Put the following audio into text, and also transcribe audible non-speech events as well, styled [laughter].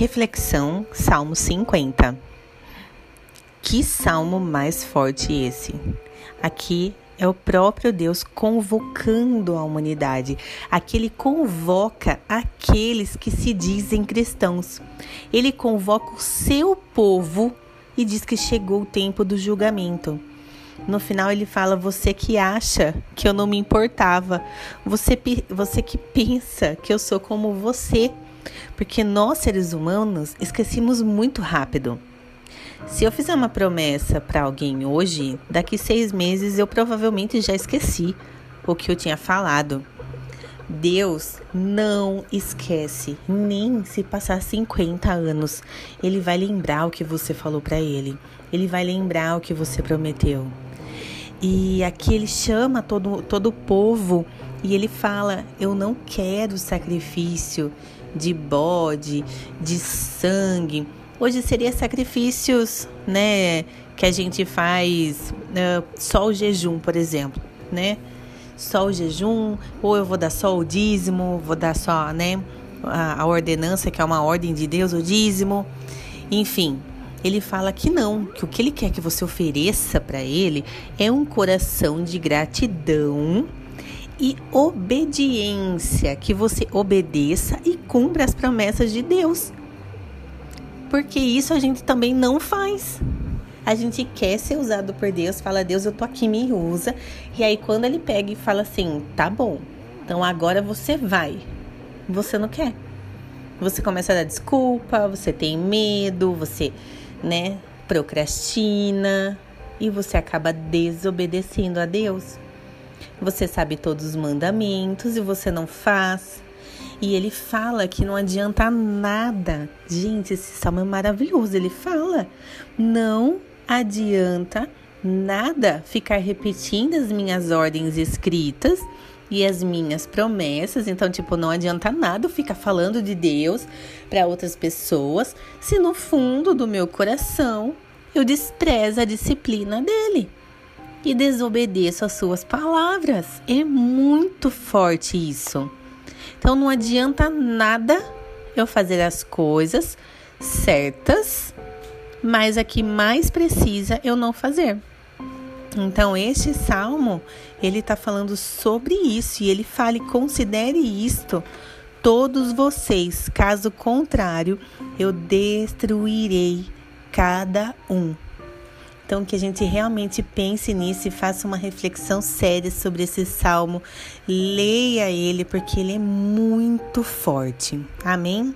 Reflexão, Salmo 50. Que salmo mais forte esse? Aqui é o próprio Deus convocando a humanidade. Aqui ele convoca aqueles que se dizem cristãos. Ele convoca o seu povo e diz que chegou o tempo do julgamento. No final ele fala: Você que acha que eu não me importava, você, você que [laughs] pensa que eu sou como você porque nós, seres humanos, esquecemos muito rápido. Se eu fizer uma promessa para alguém hoje, daqui seis meses eu provavelmente já esqueci o que eu tinha falado. Deus não esquece, nem se passar 50 anos. Ele vai lembrar o que você falou para ele. Ele vai lembrar o que você prometeu. E aqui ele chama todo, todo o povo e ele fala: Eu não quero sacrifício de bode, de sangue. Hoje seria sacrifícios, né, que a gente faz uh, só o jejum, por exemplo, né? Só o jejum, ou eu vou dar só o dízimo, vou dar só, né, a, a ordenança, que é uma ordem de Deus, o dízimo. Enfim, ele fala que não, que o que ele quer que você ofereça para ele é um coração de gratidão e obediência, que você obedeça e cumpra as promessas de Deus. Porque isso a gente também não faz. A gente quer ser usado por Deus, fala, Deus, eu tô aqui, me usa. E aí quando ele pega e fala assim, tá bom, então agora você vai. Você não quer. Você começa a dar desculpa, você tem medo, você, né, procrastina e você acaba desobedecendo a Deus. Você sabe todos os mandamentos e você não faz. E ele fala que não adianta nada. Gente, esse salmo é maravilhoso. Ele fala: não adianta nada ficar repetindo as minhas ordens escritas e as minhas promessas. Então, tipo, não adianta nada ficar falando de Deus para outras pessoas se no fundo do meu coração eu desprezo a disciplina dele e desobedeço às suas palavras. É muito forte isso. Então não adianta nada eu fazer as coisas certas, mas a que mais precisa eu não fazer. Então este salmo, ele está falando sobre isso e ele fala considere isto todos vocês, caso contrário, eu destruirei cada um. Então, que a gente realmente pense nisso e faça uma reflexão séria sobre esse salmo. Leia ele, porque ele é muito forte. Amém?